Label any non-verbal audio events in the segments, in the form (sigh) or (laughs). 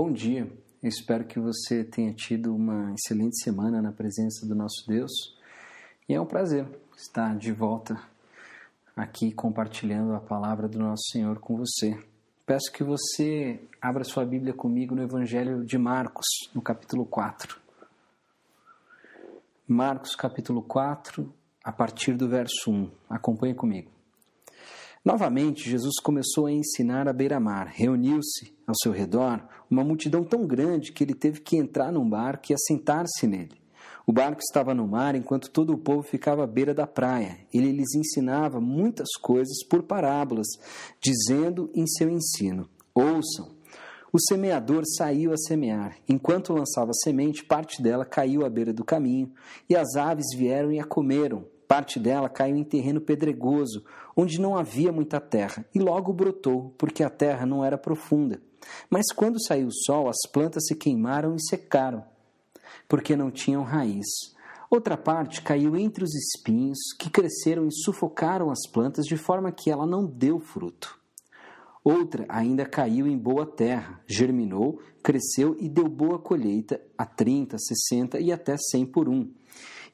Bom dia, eu espero que você tenha tido uma excelente semana na presença do nosso Deus e é um prazer estar de volta aqui compartilhando a palavra do nosso Senhor com você. Peço que você abra sua Bíblia comigo no Evangelho de Marcos, no capítulo 4. Marcos, capítulo 4, a partir do verso 1. Acompanhe comigo. Novamente, Jesus começou a ensinar à beira-mar. Reuniu-se ao seu redor uma multidão tão grande que ele teve que entrar num barco e assentar-se nele. O barco estava no mar enquanto todo o povo ficava à beira da praia. Ele lhes ensinava muitas coisas por parábolas, dizendo em seu ensino: Ouçam. O semeador saiu a semear. Enquanto lançava semente, parte dela caiu à beira do caminho, e as aves vieram e a comeram. Parte dela caiu em terreno pedregoso, onde não havia muita terra, e logo brotou, porque a terra não era profunda. Mas quando saiu o sol, as plantas se queimaram e secaram, porque não tinham raiz. Outra parte caiu entre os espinhos, que cresceram e sufocaram as plantas, de forma que ela não deu fruto. Outra ainda caiu em boa terra, germinou, cresceu e deu boa colheita a 30, 60 e até 100 por um.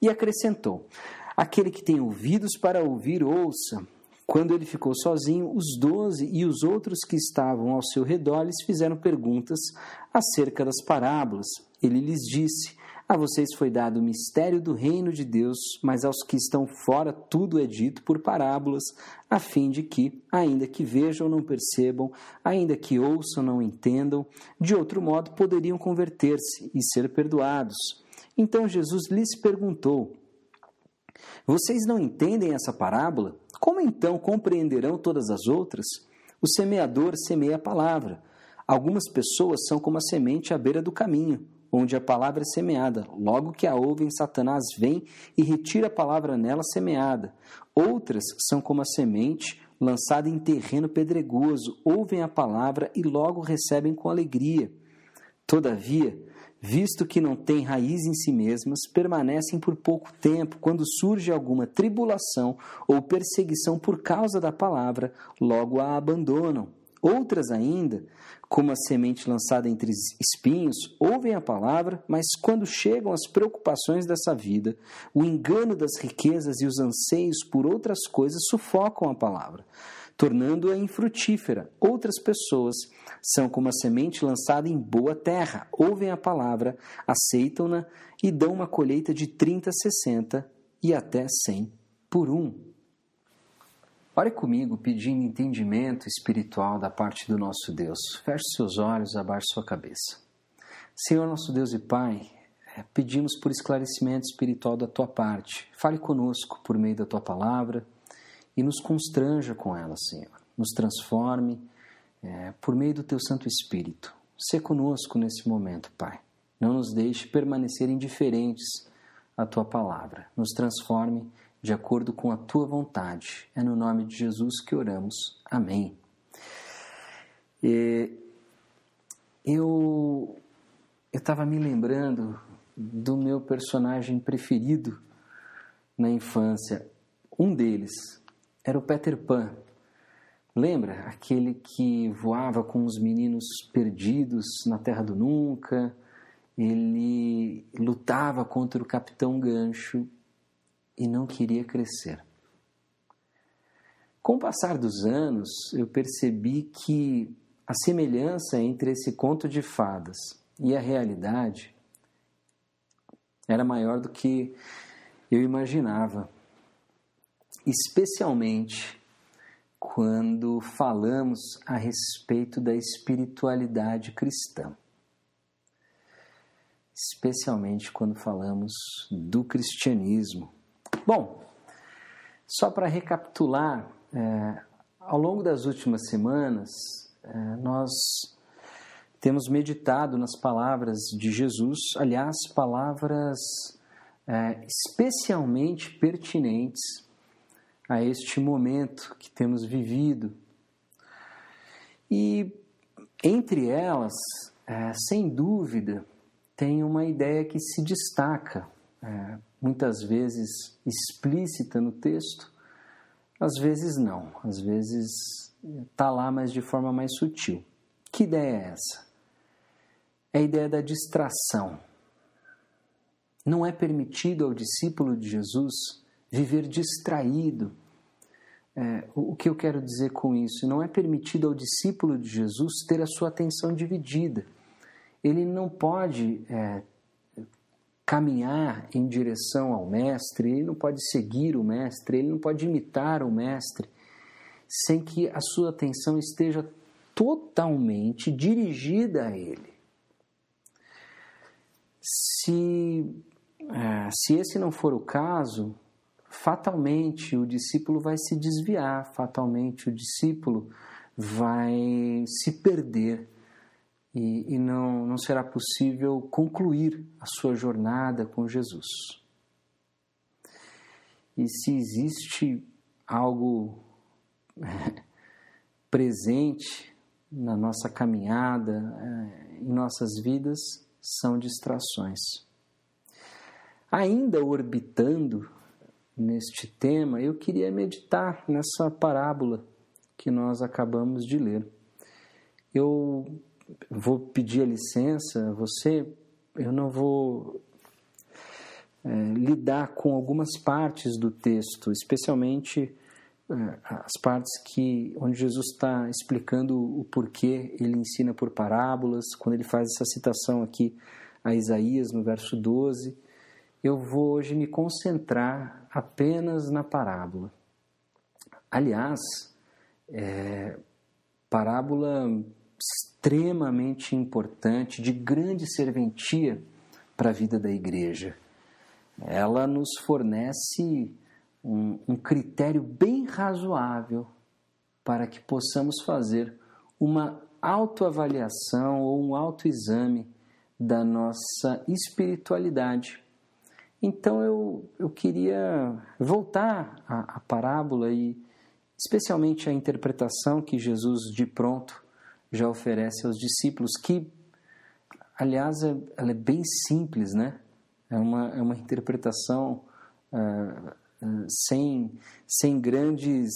E acrescentou: Aquele que tem ouvidos para ouvir, ouça. Quando ele ficou sozinho, os doze e os outros que estavam ao seu redor lhes fizeram perguntas acerca das parábolas. Ele lhes disse: A vocês foi dado o mistério do reino de Deus, mas aos que estão fora tudo é dito por parábolas, a fim de que, ainda que vejam, não percebam, ainda que ouçam, não entendam, de outro modo poderiam converter-se e ser perdoados. Então Jesus lhes perguntou: vocês não entendem essa parábola? Como então compreenderão todas as outras? O semeador semeia a palavra. Algumas pessoas são como a semente à beira do caminho, onde a palavra é semeada. Logo que a ouvem, Satanás vem e retira a palavra nela semeada. Outras são como a semente lançada em terreno pedregoso, ouvem a palavra e logo recebem com alegria. Todavia, visto que não têm raiz em si mesmas, permanecem por pouco tempo. Quando surge alguma tribulação ou perseguição por causa da palavra, logo a abandonam. Outras ainda, como a semente lançada entre espinhos, ouvem a palavra, mas quando chegam as preocupações dessa vida, o engano das riquezas e os anseios por outras coisas sufocam a palavra tornando-a infrutífera. Outras pessoas são como a semente lançada em boa terra, ouvem a palavra, aceitam-na e dão uma colheita de 30, 60 e até 100 por um. Ore comigo pedindo entendimento espiritual da parte do nosso Deus. Feche seus olhos, abaixe sua cabeça. Senhor nosso Deus e Pai, é, pedimos por esclarecimento espiritual da tua parte. Fale conosco por meio da tua palavra e nos constranja com ela, Senhor. Nos transforme é, por meio do Teu Santo Espírito. Se conosco nesse momento, Pai. Não nos deixe permanecer indiferentes à Tua palavra. Nos transforme de acordo com a Tua vontade. É no nome de Jesus que oramos. Amém. E eu estava me lembrando do meu personagem preferido na infância. Um deles, era o Peter Pan. Lembra aquele que voava com os meninos perdidos na Terra do Nunca? Ele lutava contra o Capitão Gancho e não queria crescer. Com o passar dos anos, eu percebi que a semelhança entre esse conto de fadas e a realidade era maior do que eu imaginava especialmente quando falamos a respeito da espiritualidade cristã. Especialmente quando falamos do cristianismo. Bom, só para recapitular, é, ao longo das últimas semanas, é, nós temos meditado nas palavras de Jesus, aliás, palavras é, especialmente pertinentes a este momento que temos vivido. E entre elas, é, sem dúvida, tem uma ideia que se destaca, é, muitas vezes explícita no texto, às vezes não, às vezes está lá, mas de forma mais sutil. Que ideia é essa? é a ideia da distração. Não é permitido ao discípulo de Jesus viver distraído. É, o que eu quero dizer com isso? Não é permitido ao discípulo de Jesus ter a sua atenção dividida. Ele não pode é, caminhar em direção ao Mestre, ele não pode seguir o Mestre, ele não pode imitar o Mestre, sem que a sua atenção esteja totalmente dirigida a Ele. Se, é, se esse não for o caso, fatalmente o discípulo vai se desviar, fatalmente o discípulo vai se perder e, e não, não será possível concluir a sua jornada com Jesus. E se existe algo (laughs) presente na nossa caminhada, é, em nossas vidas, são distrações. Ainda orbitando neste tema, eu queria meditar nessa parábola que nós acabamos de ler. Eu vou pedir a licença a você, eu não vou é, lidar com algumas partes do texto, especialmente é, as partes que onde Jesus está explicando o porquê ele ensina por parábolas, quando ele faz essa citação aqui a Isaías no verso 12. Eu vou hoje me concentrar apenas na parábola. Aliás, é, parábola extremamente importante, de grande serventia para a vida da igreja. Ela nos fornece um, um critério bem razoável para que possamos fazer uma autoavaliação ou um autoexame da nossa espiritualidade. Então eu, eu queria voltar à, à parábola e especialmente à interpretação que Jesus de pronto já oferece aos discípulos, que, aliás, é, ela é bem simples, né? É uma, é uma interpretação uh, sem, sem grandes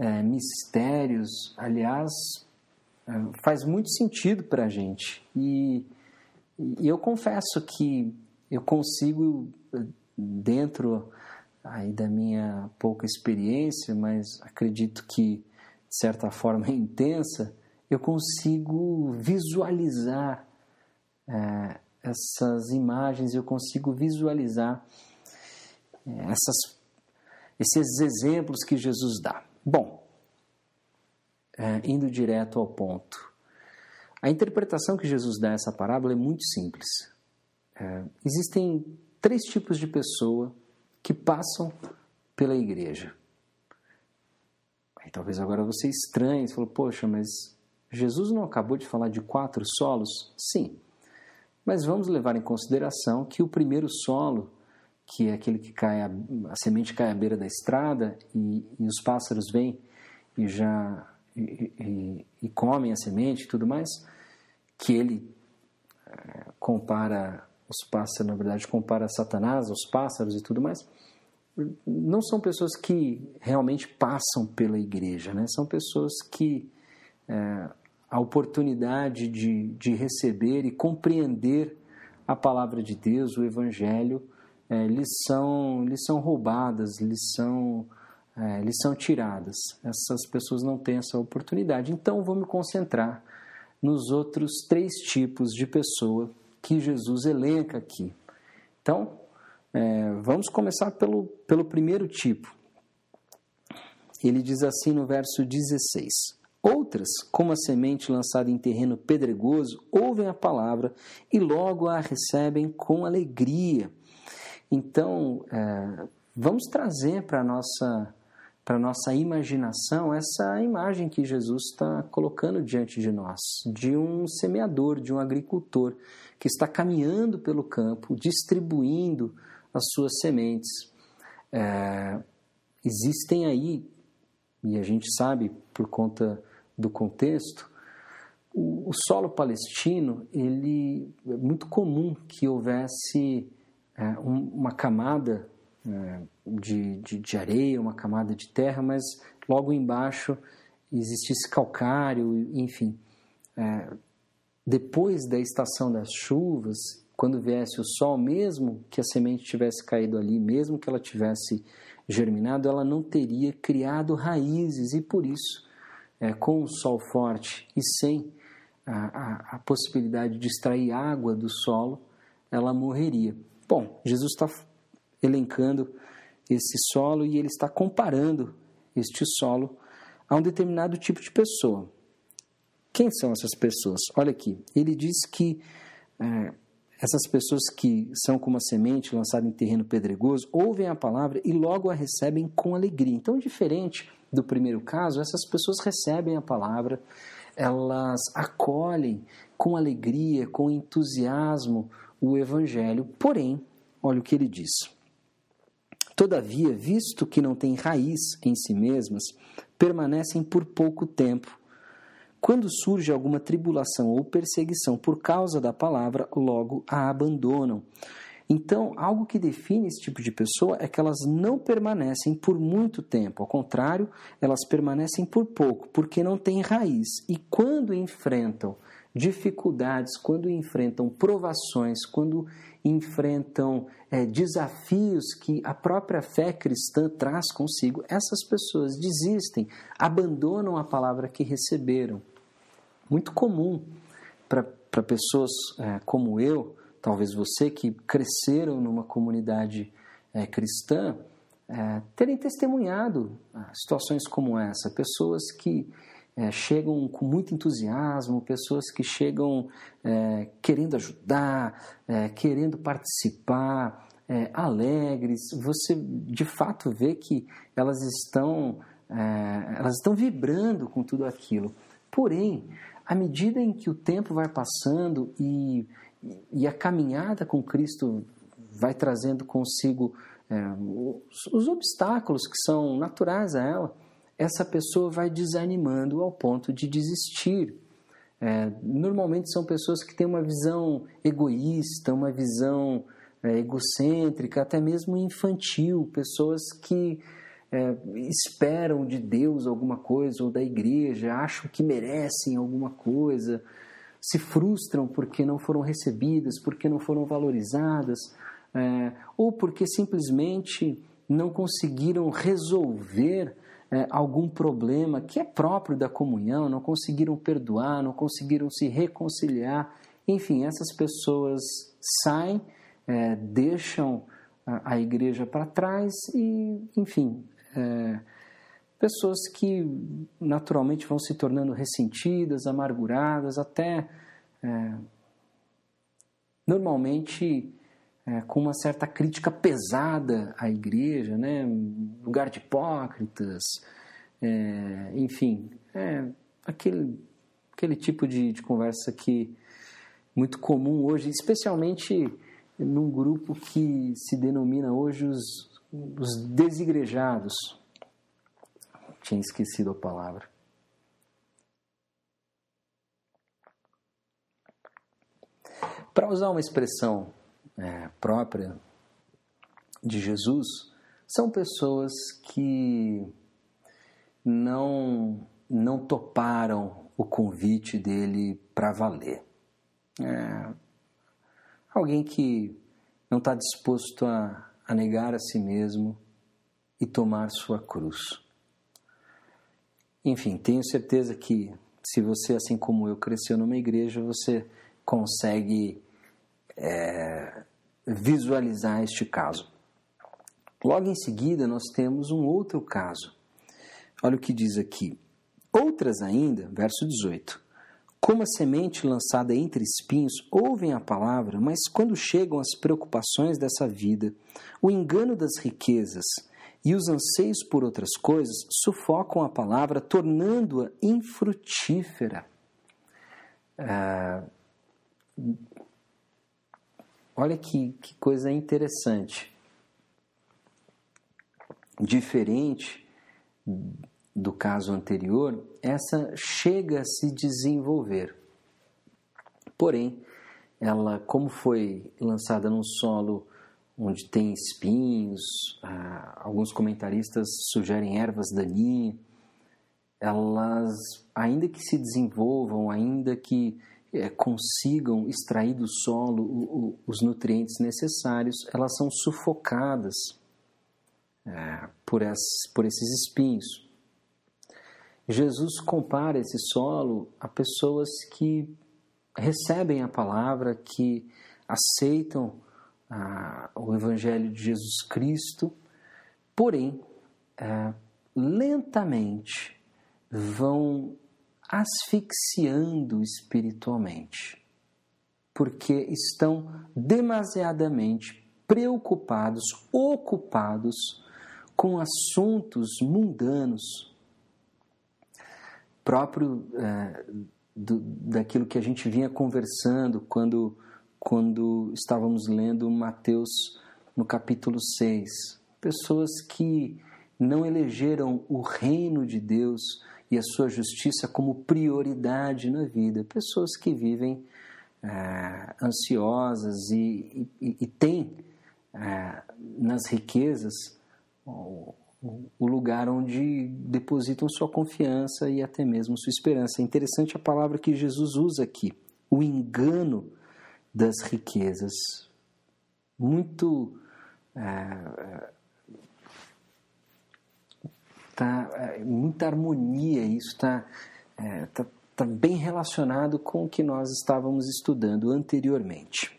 uh, mistérios. Aliás, faz muito sentido para a gente. E, e eu confesso que eu consigo, dentro aí da minha pouca experiência, mas acredito que de certa forma (laughs) intensa, eu consigo visualizar é, essas imagens, eu consigo visualizar é, essas, esses exemplos que Jesus dá. Bom, é, indo direto ao ponto. A interpretação que Jesus dá a essa parábola é muito simples. É, existem três tipos de pessoa que passam pela igreja. Aí, talvez agora você estranhe, você falou, poxa, mas Jesus não acabou de falar de quatro solos? Sim. Mas vamos levar em consideração que o primeiro solo, que é aquele que cai a, a semente cai à beira da estrada e, e os pássaros vêm e já e, e, e, comem a semente e tudo mais, que ele é, compara os pássaros, na verdade, compara Satanás aos pássaros e tudo mais, não são pessoas que realmente passam pela igreja, né? São pessoas que é, a oportunidade de, de receber e compreender a palavra de Deus, o Evangelho, é, lhes, são, lhes são roubadas, lhes são, é, lhes são tiradas. Essas pessoas não têm essa oportunidade. Então, vou me concentrar nos outros três tipos de pessoa que Jesus elenca aqui. Então, é, vamos começar pelo, pelo primeiro tipo. Ele diz assim no verso 16: Outras, como a semente lançada em terreno pedregoso, ouvem a palavra e logo a recebem com alegria. Então, é, vamos trazer para a nossa, para nossa imaginação essa imagem que Jesus está colocando diante de nós, de um semeador, de um agricultor que está caminhando pelo campo, distribuindo as suas sementes. É, existem aí, e a gente sabe por conta do contexto, o, o solo palestino ele é muito comum que houvesse é, um, uma camada de, de, de, areia, uma camada de terra, mas logo embaixo existisse calcário, enfim. É, depois da estação das chuvas, quando viesse o sol, mesmo que a semente tivesse caído ali, mesmo que ela tivesse germinado, ela não teria criado raízes e por isso, é, com o sol forte e sem a, a, a possibilidade de extrair água do solo, ela morreria. Bom, Jesus está elencando esse solo e ele está comparando este solo a um determinado tipo de pessoa. Quem são essas pessoas? Olha aqui, ele diz que é, essas pessoas que são como a semente lançada em terreno pedregoso ouvem a palavra e logo a recebem com alegria. Então, diferente do primeiro caso, essas pessoas recebem a palavra, elas acolhem com alegria, com entusiasmo o evangelho. Porém, olha o que ele diz. Todavia, visto que não têm raiz em si mesmas, permanecem por pouco tempo. Quando surge alguma tribulação ou perseguição por causa da palavra, logo a abandonam. Então, algo que define esse tipo de pessoa é que elas não permanecem por muito tempo, ao contrário, elas permanecem por pouco, porque não têm raiz. E quando enfrentam dificuldades, quando enfrentam provações, quando enfrentam é, desafios que a própria fé cristã traz consigo, essas pessoas desistem, abandonam a palavra que receberam. Muito comum para pessoas é, como eu talvez você que cresceram numa comunidade é, cristã, é, terem testemunhado ah, situações como essa, pessoas que é, chegam com muito entusiasmo, pessoas que chegam é, querendo ajudar, é, querendo participar, é, alegres. Você de fato vê que elas estão, elas estão vibrando com tudo aquilo. Porém, à medida em que o tempo vai passando e e a caminhada com Cristo vai trazendo consigo é, os, os obstáculos que são naturais a ela, essa pessoa vai desanimando ao ponto de desistir. É, normalmente são pessoas que têm uma visão egoísta, uma visão é, egocêntrica, até mesmo infantil, pessoas que é, esperam de Deus alguma coisa ou da igreja, acham que merecem alguma coisa, se frustram porque não foram recebidas, porque não foram valorizadas, é, ou porque simplesmente não conseguiram resolver é, algum problema que é próprio da comunhão, não conseguiram perdoar, não conseguiram se reconciliar. Enfim, essas pessoas saem, é, deixam a, a igreja para trás e, enfim, é, pessoas que naturalmente vão se tornando ressentidas, amarguradas, até é, normalmente é, com uma certa crítica pesada à igreja, né? lugar de hipócritas, é, enfim, é, aquele, aquele tipo de, de conversa que muito comum hoje, especialmente num grupo que se denomina hoje os, os desigrejados, tinha esquecido a palavra. Para usar uma expressão é, própria de Jesus, são pessoas que não, não toparam o convite dele para valer. É, alguém que não está disposto a, a negar a si mesmo e tomar sua cruz. Enfim, tenho certeza que se você, assim como eu, cresceu numa igreja, você consegue é, visualizar este caso. Logo em seguida, nós temos um outro caso. Olha o que diz aqui. Outras ainda, verso 18. Como a semente lançada entre espinhos, ouvem a palavra, mas quando chegam as preocupações dessa vida, o engano das riquezas e os anseios por outras coisas sufocam a palavra, tornando-a infrutífera. Ah, olha que, que coisa interessante. Diferente do caso anterior, essa chega a se desenvolver. Porém, ela, como foi lançada num solo onde tem espinhos, ah, alguns comentaristas sugerem ervas daninhas, elas, ainda que se desenvolvam, ainda que é, consigam extrair do solo o, o, os nutrientes necessários, elas são sufocadas é, por, as, por esses espinhos. Jesus compara esse solo a pessoas que recebem a palavra, que aceitam ah, o Evangelho de Jesus Cristo, porém, é, lentamente vão asfixiando espiritualmente, porque estão demasiadamente preocupados, ocupados com assuntos mundanos, próprio é, do, daquilo que a gente vinha conversando quando, quando estávamos lendo Mateus no capítulo 6. Pessoas que não elegeram o reino de Deus e a sua justiça como prioridade na vida. Pessoas que vivem é, ansiosas e, e, e têm é, nas riquezas o, o lugar onde depositam sua confiança e até mesmo sua esperança. É interessante a palavra que Jesus usa aqui, o engano das riquezas. Muito. É, tá é, muita harmonia, isso está é, tá, tá bem relacionado com o que nós estávamos estudando anteriormente.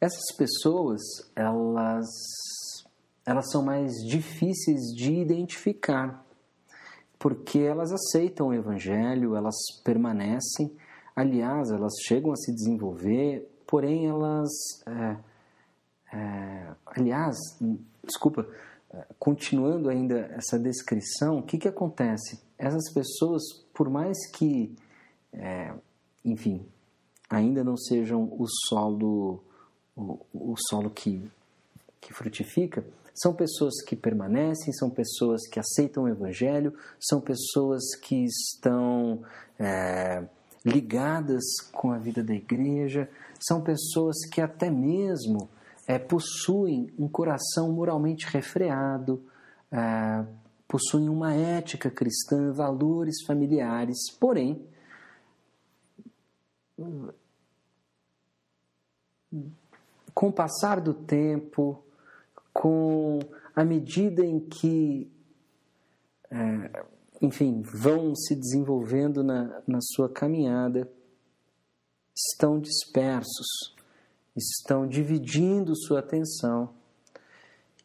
Essas pessoas, elas, elas são mais difíceis de identificar, porque elas aceitam o Evangelho, elas permanecem, aliás, elas chegam a se desenvolver, porém elas. É, é, aliás, desculpa, continuando ainda essa descrição, o que, que acontece? Essas pessoas, por mais que, é, enfim, ainda não sejam o solo, o, o solo que, que frutifica, são pessoas que permanecem, são pessoas que aceitam o Evangelho, são pessoas que estão é, ligadas com a vida da igreja, são pessoas que até mesmo é, possuem um coração moralmente refreado, é, possuem uma ética cristã, valores familiares, porém, com o passar do tempo, com a medida em que, é, enfim, vão se desenvolvendo na, na sua caminhada, estão dispersos estão dividindo sua atenção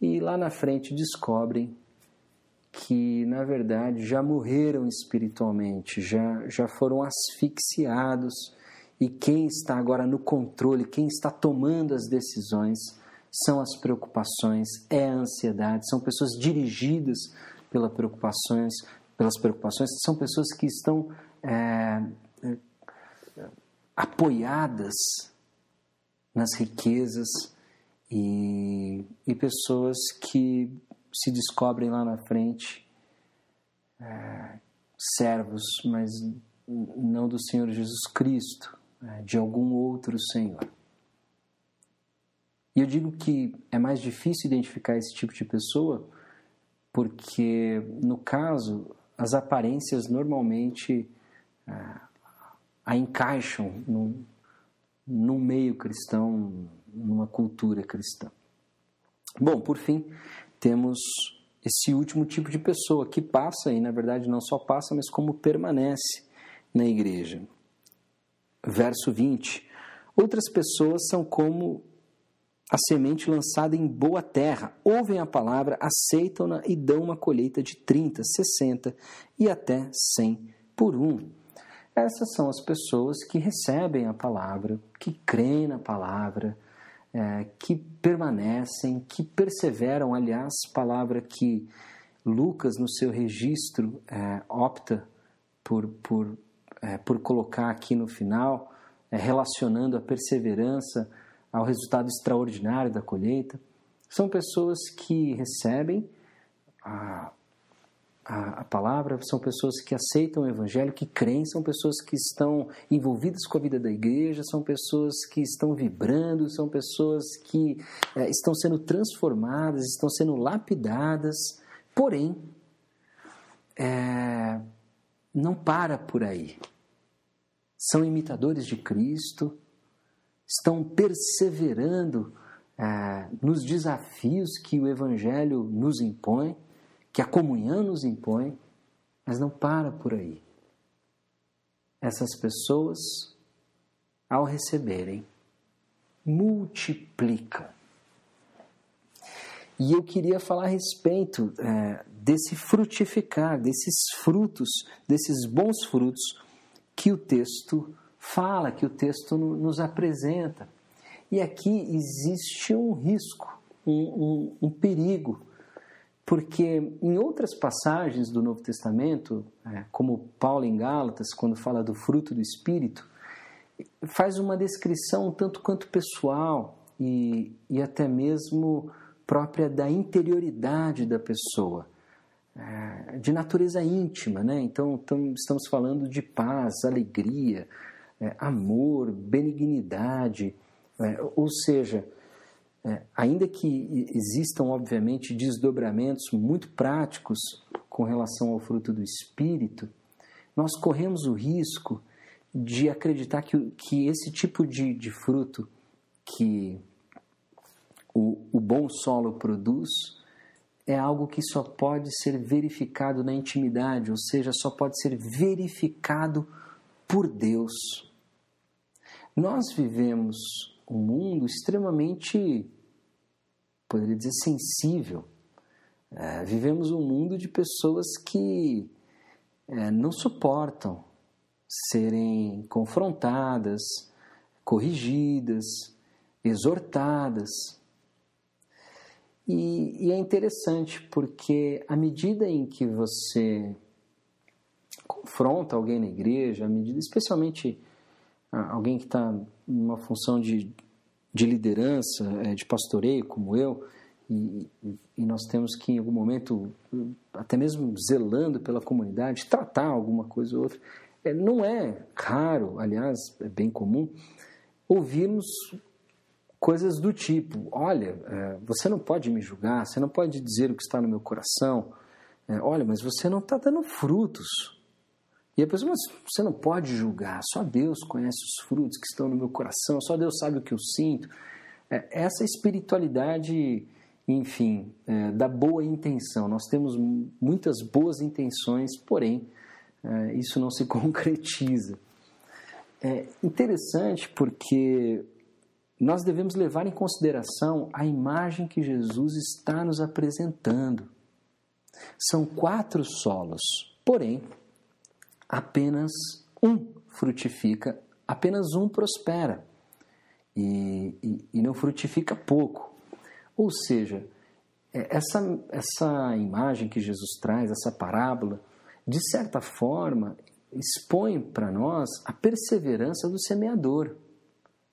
e lá na frente descobrem que na verdade já morreram espiritualmente, já, já foram asfixiados. E quem está agora no controle, quem está tomando as decisões são as preocupações, é a ansiedade, são pessoas dirigidas pelas preocupações, pelas preocupações, são pessoas que estão é, apoiadas nas riquezas e, e pessoas que se descobrem lá na frente é, servos, mas não do Senhor Jesus Cristo, é, de algum outro Senhor. E eu digo que é mais difícil identificar esse tipo de pessoa porque, no caso, as aparências normalmente é, a encaixam num, num meio cristão, numa cultura cristã. Bom, por fim, temos esse último tipo de pessoa que passa, e na verdade não só passa, mas como permanece na igreja. Verso 20: Outras pessoas são como a semente lançada em boa terra, ouvem a palavra, aceitam-na e dão uma colheita de 30, 60 e até 100 por um. Essas são as pessoas que recebem a palavra, que creem na palavra, é, que permanecem, que perseveram. Aliás, palavra que Lucas, no seu registro, é, opta por, por, é, por colocar aqui no final, é, relacionando a perseverança ao resultado extraordinário da colheita. São pessoas que recebem a, a, a, palavra, são pessoas que aceitam o evangelho, que creem, são pessoas que estão envolvidas com a vida da igreja, são pessoas que estão vibrando, são pessoas que é, estão sendo transformadas, estão sendo lapidadas, porém, é, não para por aí. são imitadores de Cristo, estão perseverando é, nos desafios que o Evangelho nos impõe, que a comunhão nos impõe, mas não para por aí. Essas pessoas, ao receberem, multiplicam. E eu queria falar a respeito é, desse frutificar, desses frutos, desses bons frutos que o texto fala, que o texto nos apresenta. E aqui existe um risco, um, um, um perigo, porque em outras passagens do Novo Testamento, é, como Paulo em Gálatas, quando fala do fruto do Espírito, faz uma descrição tanto quanto pessoal e, e até mesmo própria da interioridade da pessoa, é, de natureza íntima, né? Então, estamos falando de paz, alegria, é, amor, benignidade, ou seja, é, ainda que existam, obviamente, desdobramentos muito práticos com relação ao fruto do Espírito, nós corremos o risco de acreditar que, que esse tipo de, de fruto que o, o bom solo produz é algo que só pode ser verificado na intimidade, ou seja, só pode ser verificado por Deus. Nós vivemos um mundo extremamente, poderia dizer, sensível. É, vivemos um mundo de pessoas que é, não suportam serem confrontadas, corrigidas, exortadas. E, e, é interessante porque à medida em que você confronta alguém na igreja, à medida, especialmente alguém que está numa função de, de liderança, é, de pastoreio, como eu, e, e, nós temos que, em algum momento, até mesmo zelando pela comunidade, tratar alguma coisa ou outra. É, não é raro, aliás, é bem comum, ouvirmos coisas do tipo: olha, é, você não pode me julgar, você não pode dizer o que está no meu coração, é, olha, mas você não está dando frutos. E a pessoa, mas você não pode julgar, só Deus conhece os frutos que estão no meu coração, só Deus sabe o que eu sinto. É, essa espiritualidade, enfim, é, da boa intenção. Nós temos muitas boas intenções, porém, é, isso não se (laughs) concretiza. É interessante porque nós devemos levar em consideração a imagem que Jesus está nos apresentando. São quatro solos, porém, apenas um frutifica, apenas um prospera e, e, e não frutifica pouco. Ou seja, é, essa, essa imagem que Jesus traz, essa parábola, de certa forma, expõe para nós a perseverança do semeador,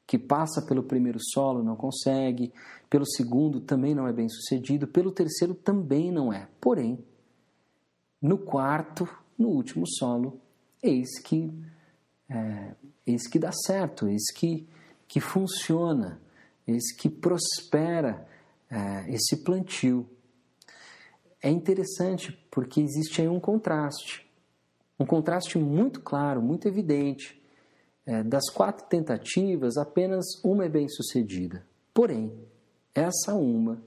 que passa pelo primeiro solo, não consegue, pelo segundo também não é bem sucedido, pelo terceiro também não é. Porém, no quarto, no último solo, eis que, é, eis que dá certo, eis que, que funciona, eis que prospera é, esse plantio. É interessante porque existe aí um contraste, um contraste muito claro, muito evidente. É, das quatro tentativas, apenas uma é bem sucedida. Porém, essa uma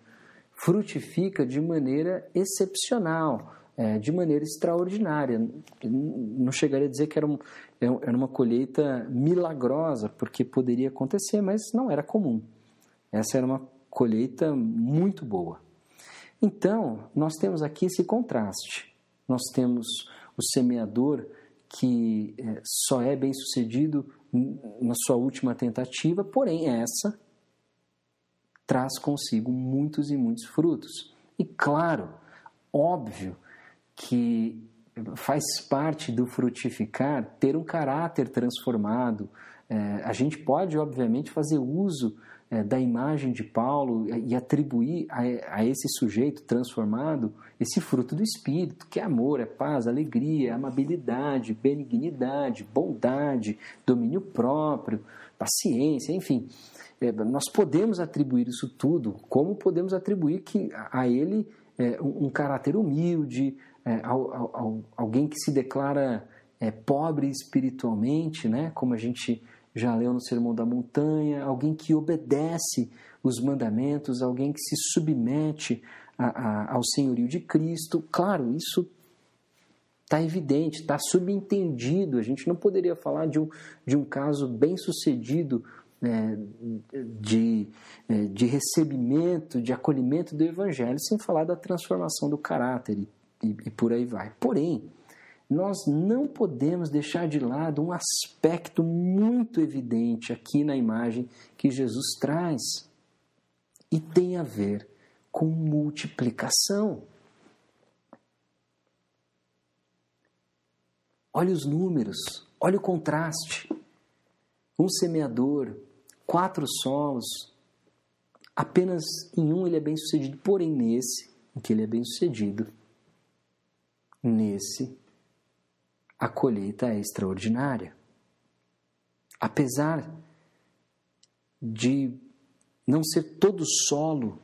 frutifica de maneira excepcional, é, de maneira extraordinária. Não chegaria a dizer que era, um, é, era uma colheita milagrosa, porque poderia acontecer, mas não era comum. Essa era uma colheita muito boa. Então, nós temos aqui esse contraste. Nós temos o semeador que é, só é bem sucedido na sua última tentativa, porém, essa traz consigo muitos e muitos frutos. E claro, óbvio que faz parte do frutificar ter um caráter transformado. É, a gente pode, obviamente, fazer uso é, da imagem de Paulo e atribuir a, a, esse sujeito transformado esse fruto do Espírito, que é amor, é paz, alegria, amabilidade, benignidade, bondade, domínio próprio, paciência, enfim. É, nós podemos atribuir isso tudo, como podemos atribuir que a ele é, um, um caráter humilde, é, ao, ao, alguém que se declara é, pobre espiritualmente, né? como a gente já leu no Sermão da Montanha, alguém que obedece os mandamentos, alguém que se submete a, a, ao senhorio de Cristo. Claro, isso está evidente, está subentendido. A gente não poderia falar de um, de um caso bem sucedido é, de, é, de recebimento, de acolhimento do Evangelho, sem falar da transformação do caráter e, e, e por aí vai. Porém, nós não podemos deixar de lado um aspecto muito evidente aqui na imagem que Jesus traz e tem a ver com multiplicação. Olha os números, olha o contraste. Um semeador, quatro solos, apenas em um ele é bem sucedido, porém nesse, em que ele é bem sucedido, nesse a colheita é extraordinária. Apesar de não ser todo solo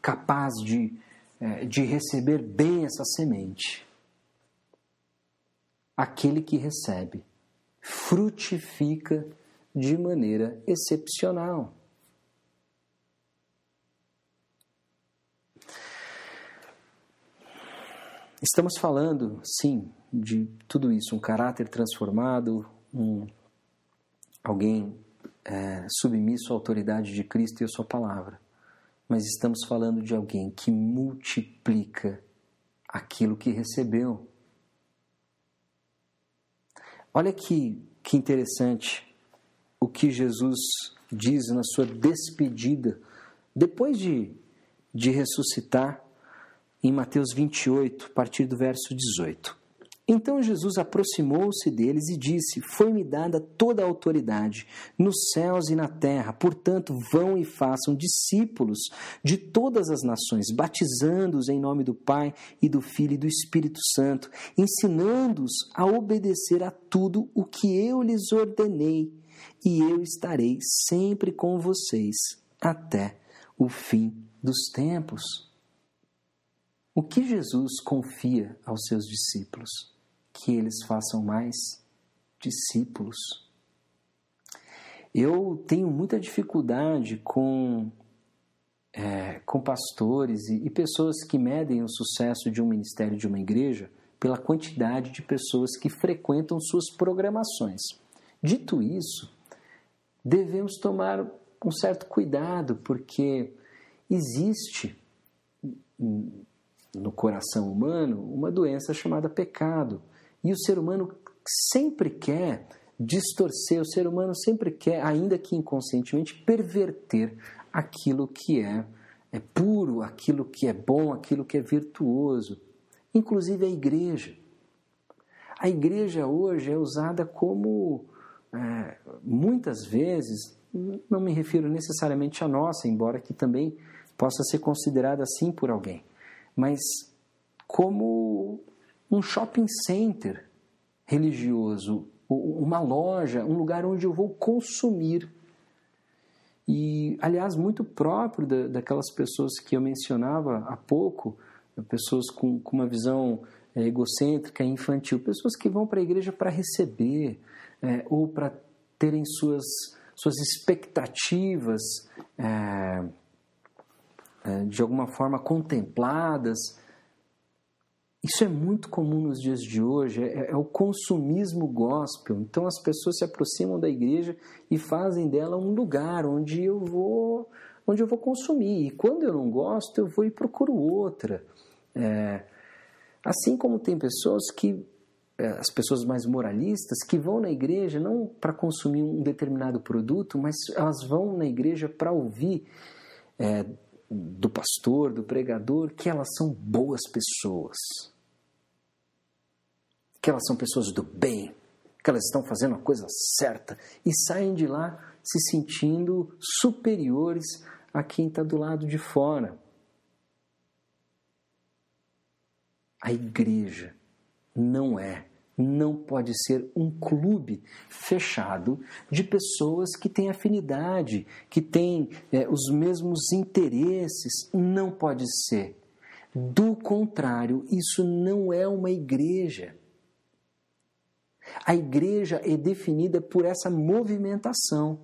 capaz de, é, de receber bem essa semente, aquele que recebe frutifica de maneira excepcional. Estamos falando, sim, de tudo isso, um caráter transformado, um, alguém é, submisso à autoridade de Cristo e à Sua palavra. Mas estamos falando de alguém que multiplica aquilo que recebeu. Olha que, que interessante o que Jesus diz na sua despedida, depois de, de ressuscitar, em Mateus 28, a partir do verso 18. Então Jesus aproximou-se deles e disse: Foi-me dada toda a autoridade nos céus e na terra. Portanto, vão e façam discípulos de todas as nações, batizando-os em nome do Pai e do Filho e do Espírito Santo, ensinando-os a obedecer a tudo o que eu lhes ordenei. E eu estarei sempre com vocês até o fim dos tempos. O que Jesus confia aos seus discípulos? que eles façam mais discípulos. Eu tenho muita dificuldade com, é, com pastores e, e pessoas que medem o sucesso de um ministério, de uma igreja, pela quantidade de pessoas que frequentam suas programações. Dito isso, devemos tomar um certo cuidado, porque existe no coração humano uma doença chamada pecado. E o ser humano sempre quer distorcer, o ser humano sempre quer, ainda que inconscientemente, perverter aquilo que é, é puro, aquilo que é bom, aquilo que é virtuoso, inclusive a igreja. A igreja hoje é usada como, é, muitas vezes, não me refiro necessariamente à nossa, embora que também possa ser considerada assim por alguém, mas como um shopping center religioso, uma loja, um lugar onde eu vou consumir. E, aliás, muito próprio da, daquelas pessoas que eu mencionava há pouco, pessoas com, com uma visão é, egocêntrica, infantil, pessoas que vão para a igreja para receber é, ou para terem suas, suas expectativas é, de alguma forma contempladas isso é muito comum nos dias de hoje, é, é, o consumismo gospel. Então as pessoas se aproximam da igreja e fazem dela um lugar onde eu vou, onde eu vou consumir. E quando eu não gosto, eu vou e procuro outra. É, assim como tem pessoas que, é, as pessoas mais moralistas, que vão na igreja não para consumir um determinado produto, mas elas vão na igreja para ouvir é, do pastor, do pregador, que elas são boas pessoas, que elas são pessoas do bem, que elas estão fazendo a coisa certa. E saem de lá se sentindo superiores a quem está do lado de fora. A igreja não é não pode ser um clube fechado de pessoas que têm afinidade, que têm é, os mesmos interesses. Não pode ser. Do contrário, isso não é uma igreja. A igreja é definida por essa movimentação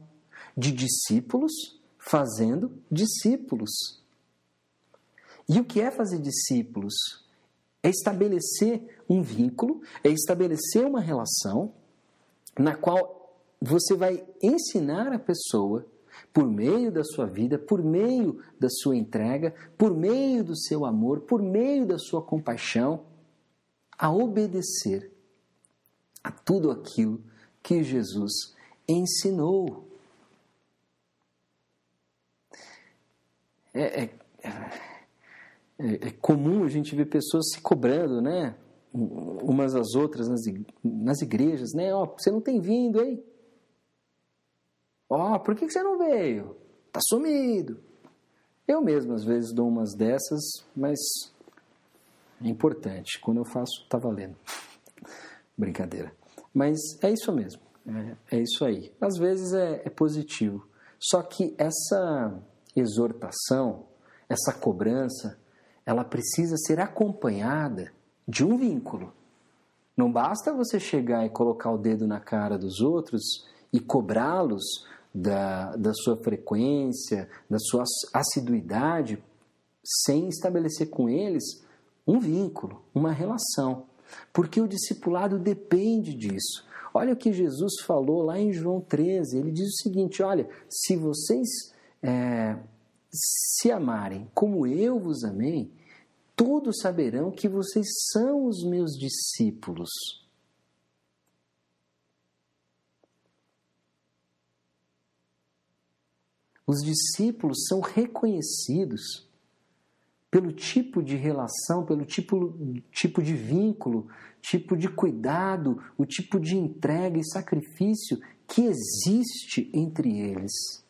de discípulos fazendo discípulos. E o que é fazer discípulos? É estabelecer um vínculo, é estabelecer uma relação na qual você vai ensinar a pessoa por meio da sua vida, por meio da sua entrega, por meio do seu amor, por meio da sua compaixão, a obedecer a tudo aquilo que Jesus ensinou. É, é, é comum a gente ver pessoas se cobrando, né? Umas às outras nas, nas igrejas, né? Ó, oh, você não tem vindo, hein? Ó, oh, por que você não veio? Tá sumido. Eu mesmo às vezes dou umas dessas, mas é importante. Quando eu faço, tá valendo. Brincadeira. Mas é isso mesmo. É, é isso aí. Às vezes é, é positivo. Só que essa exortação, essa cobrança, ela precisa ser acompanhada de um vínculo. Não basta você chegar e colocar o dedo na cara dos outros e cobrá-los da, da sua frequência, da sua assiduidade, sem estabelecer com eles um vínculo, uma relação. Porque o discipulado depende disso. Olha o que Jesus falou lá em João 13. Ele diz o seguinte: Olha, se vocês é, se amarem como eu vos amei, todos saberão que vocês são os meus discípulos. Os discípulos são reconhecidos pelo tipo de relação, pelo tipo, tipo de vínculo, tipo de cuidado, o tipo de entrega e sacrifício que existe entre eles.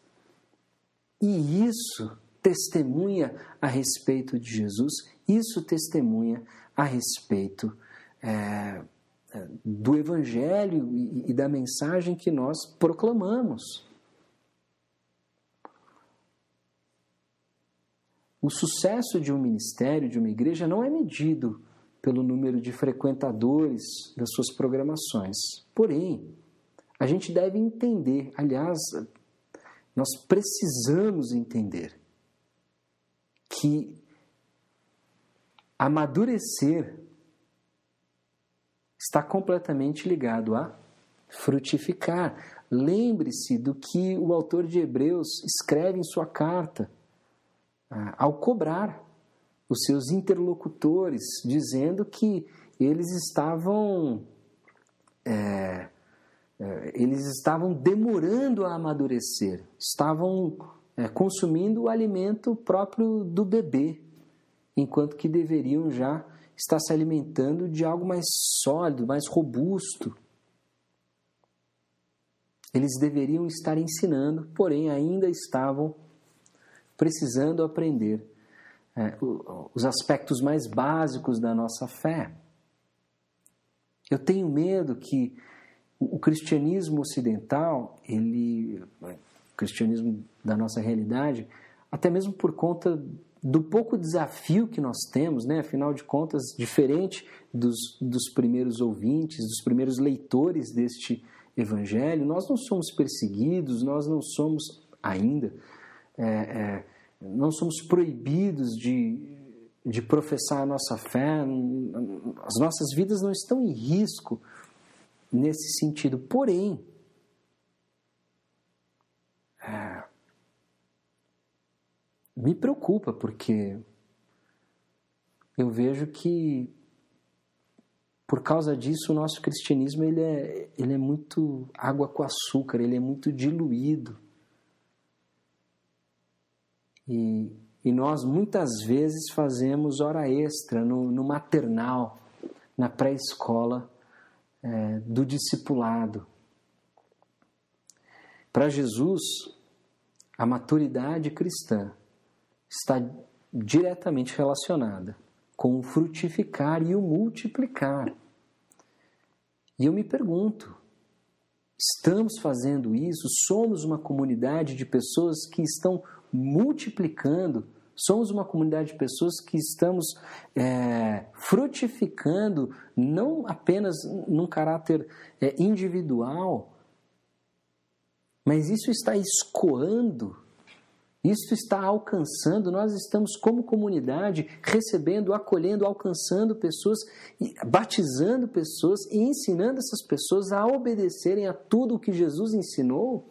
E isso testemunha a respeito de Jesus, isso testemunha a respeito é, do Evangelho e, e da mensagem que nós proclamamos. O sucesso de um ministério, de uma igreja, não é medido pelo número de frequentadores das suas programações. Porém, a gente deve entender, aliás, nós precisamos entender que amadurecer está completamente ligado a frutificar. Lembre-se do que o autor de Hebreus escreve em sua carta ah, ao cobrar os seus interlocutores, dizendo que eles estavam é, eles estavam demorando a amadurecer, estavam é, consumindo o alimento próprio do bebê, enquanto que deveriam já estar se alimentando de algo mais sólido, mais robusto. Eles deveriam estar ensinando, porém ainda estavam precisando aprender é, os aspectos mais básicos da nossa fé. Eu tenho medo que o cristianismo ocidental, ele, o cristianismo da nossa realidade, até mesmo por conta do pouco desafio que nós temos, né? afinal de contas, diferente dos, dos primeiros ouvintes, dos primeiros leitores deste evangelho, nós não somos perseguidos, nós não somos ainda é, é, não somos proibidos de, de professar a nossa fé, as nossas vidas não estão em risco nesse sentido. Porém, é, me preocupa porque eu vejo que por causa disso o nosso cristianismo ele é, ele é muito água com açúcar, ele é muito diluído. E, e nós muitas vezes fazemos hora extra no, no maternal, na pré-escola é, do discipulado. Para Jesus, a maturidade cristã está diretamente relacionada com o frutificar e o multiplicar. E eu me pergunto, estamos fazendo isso? Somos uma comunidade de pessoas que estão multiplicando Somos uma comunidade de pessoas que estamos é, frutificando, não apenas num caráter é, individual, mas isso está escoando, isso está alcançando. Nós estamos, como comunidade, recebendo, acolhendo, alcançando pessoas, batizando pessoas e ensinando essas pessoas a obedecerem a tudo o que Jesus ensinou.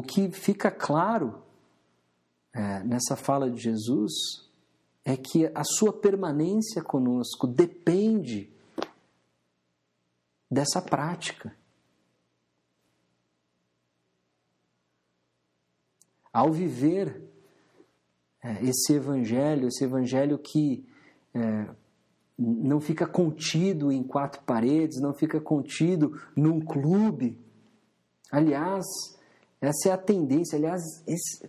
O que fica claro é, nessa fala de Jesus é que a sua permanência conosco depende dessa prática. Ao viver é, esse evangelho, esse evangelho que é, não fica contido em quatro paredes, não fica contido num clube. Aliás, essa é a tendência. Aliás, esse,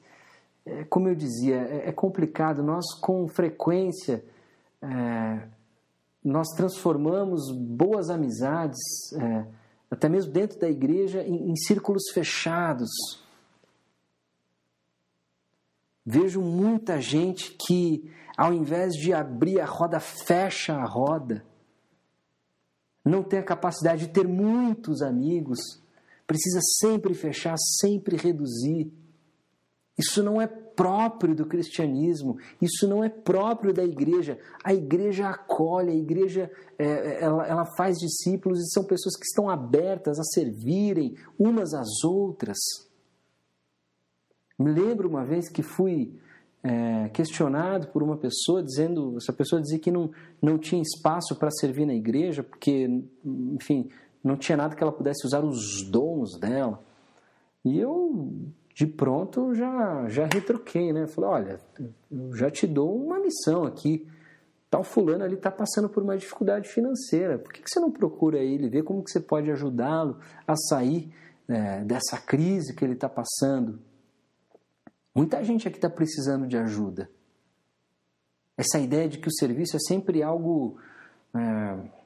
é, como eu dizia, é, é complicado. Nós, com frequência, é, nós transformamos boas amizades, é, até mesmo dentro da igreja, em, em círculos fechados. Vejo muita gente que, ao invés de abrir a roda, fecha a roda. Não tem a capacidade de ter muitos amigos precisa sempre fechar, sempre reduzir. Isso não é próprio do cristianismo, isso não é próprio da igreja. A igreja acolhe, a igreja é, é, ela, ela faz discípulos e são pessoas que estão abertas a servirem umas às outras. Me lembro uma vez que fui é, questionado por uma pessoa, dizendo, essa pessoa dizia que não, não tinha espaço para servir na igreja, porque, enfim, não tinha nada que ela pudesse usar os dons dela. E eu, de pronto, já, já retruquei, né? Falei, olha, eu já te dou uma missão aqui. Tal fulano ali está passando por uma dificuldade financeira. Por que, que você não procura ele, ver como que você pode ajudá-lo a sair é, dessa crise que ele está passando? Muita gente aqui está precisando de ajuda. Essa ideia de que o serviço é sempre algo... É,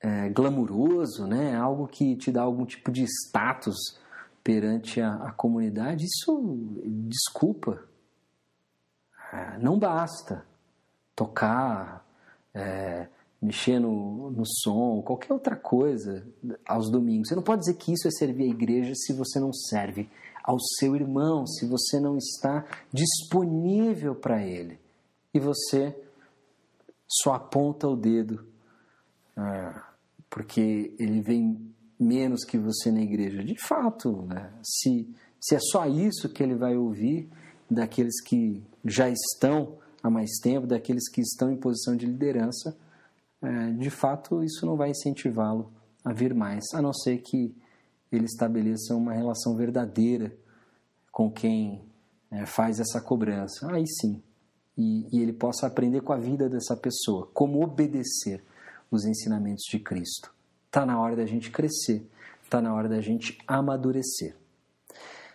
é, glamuroso, né? algo que te dá algum tipo de status perante a, a comunidade, isso, desculpa, é, não basta tocar, é, mexer no, no som, qualquer outra coisa aos domingos. Você não pode dizer que isso é servir a igreja se você não serve ao seu irmão, se você não está disponível para ele e você só aponta o dedo. É, porque ele vem menos que você na igreja. De fato, né? se, se é só isso que ele vai ouvir daqueles que já estão há mais tempo, daqueles que estão em posição de liderança, é, de fato isso não vai incentivá-lo a vir mais, a não ser que ele estabeleça uma relação verdadeira com quem é, faz essa cobrança. Aí sim. E, e ele possa aprender com a vida dessa pessoa, como obedecer os ensinamentos de Cristo. Está na hora da gente crescer, está na hora da gente amadurecer.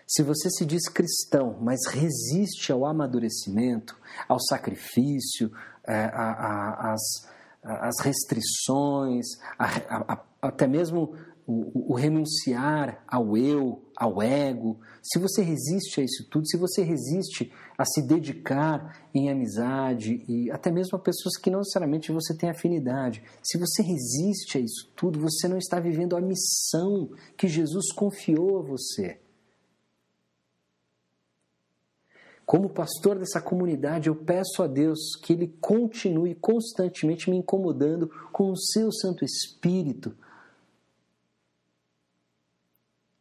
Se você se diz cristão, mas resiste ao amadurecimento, ao sacrifício, às é, restrições, a, a, até mesmo o, o, renunciar ao eu, ao ego, se você resiste a isso tudo, se você resiste a se dedicar em amizade e até mesmo a pessoas que não necessariamente você tem afinidade, se você resiste a isso tudo, você não está vivendo a missão que Jesus confiou a você. Como pastor dessa comunidade, eu peço a Deus que Ele continue constantemente me incomodando com o seu Santo Espírito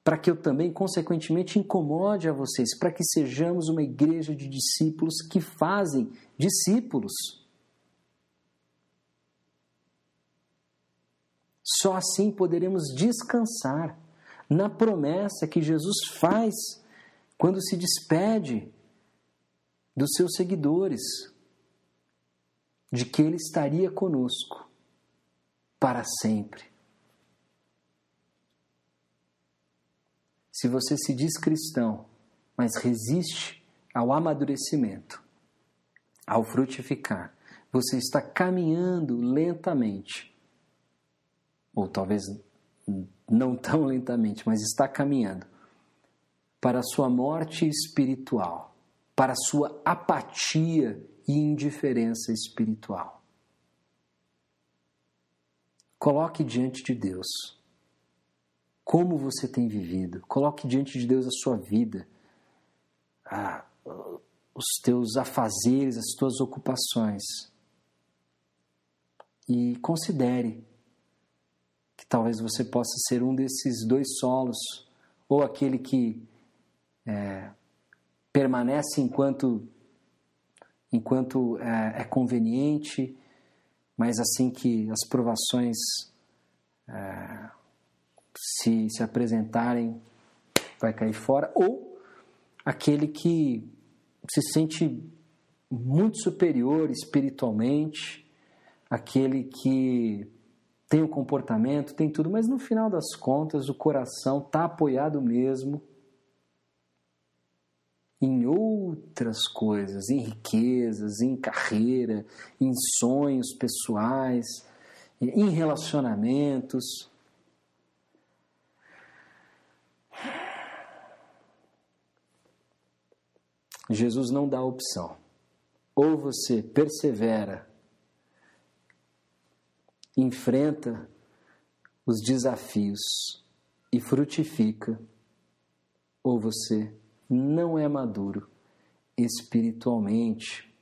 para que eu também, consequentemente, incomode a vocês, para que sejamos uma igreja de discípulos que fazem discípulos. Só assim poderemos descansar na promessa que Jesus faz quando se despede dos seus seguidores, de que Ele estaria conosco para sempre. Se você se diz cristão, mas resiste ao amadurecimento, ao frutificar, você está caminhando lentamente, ou talvez não tão lentamente, mas está caminhando para a sua morte espiritual, para a sua apatia e indiferença espiritual. Coloque diante de Deus como você tem vivido, coloque diante de Deus a sua vida, a, os teus afazeres, as tuas ocupações. E considere que talvez você possa ser um desses dois solos, ou aquele que é, permanece enquanto, enquanto é, é, conveniente, mas assim que as provações é, se, se apresentarem, vai cair fora, ou aquele que se sente muito superior espiritualmente, aquele que tem o comportamento, tem tudo, mas no final das contas o coração está apoiado mesmo em outras coisas, em riquezas, em carreira, em sonhos pessoais, em relacionamentos. Jesus não dá opção. Ou você persevera, enfrenta os desafios e frutifica, ou você não é maduro espiritualmente.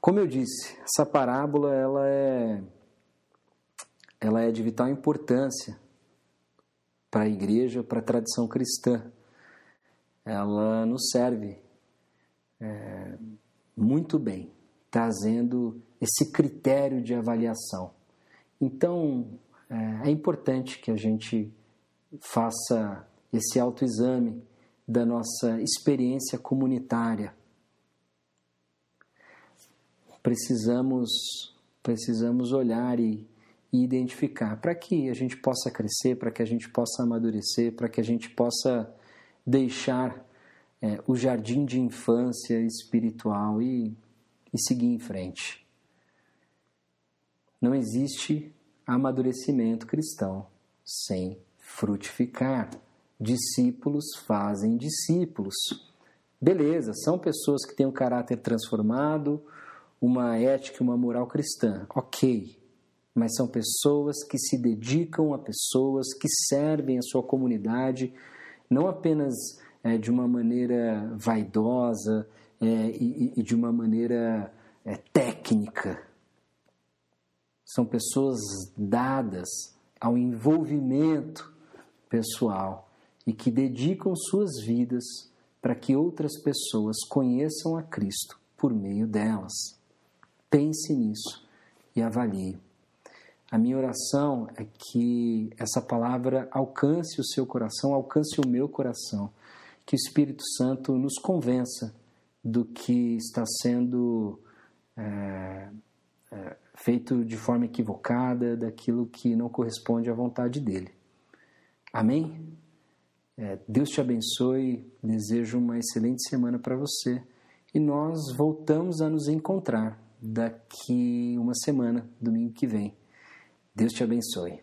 Como eu disse, essa parábola ela é ela é de vital importância para a igreja, para a tradição cristã ela nos serve é, muito bem, trazendo esse critério de avaliação. Então, é, é importante que a gente faça esse autoexame da nossa experiência comunitária. Precisamos, precisamos olhar e, e identificar para que a gente possa crescer, para que a gente possa amadurecer, para que a gente possa deixar é, o jardim de infância espiritual e, e seguir em frente. Não existe amadurecimento cristão sem frutificar. Discípulos fazem discípulos. Beleza, são pessoas que têm um caráter transformado, uma ética, uma moral cristã. Ok. Mas são pessoas que se dedicam a pessoas, que servem a sua comunidade, não apenas é, de uma maneira vaidosa é, e, e, de uma maneira é, técnica. São pessoas dadas ao envolvimento pessoal e que dedicam suas vidas para que outras pessoas conheçam a Cristo por meio delas. Pense nisso e avalie. A minha oração é que essa palavra alcance o seu coração, alcance o meu coração, que o Espírito Santo nos convença do que está sendo é, é, feito de forma equivocada, daquilo que não corresponde à vontade dele. Amém? É, Deus te abençoe, desejo uma excelente semana para você e nós voltamos a nos encontrar daqui uma semana, domingo que vem. Deus te abençoe.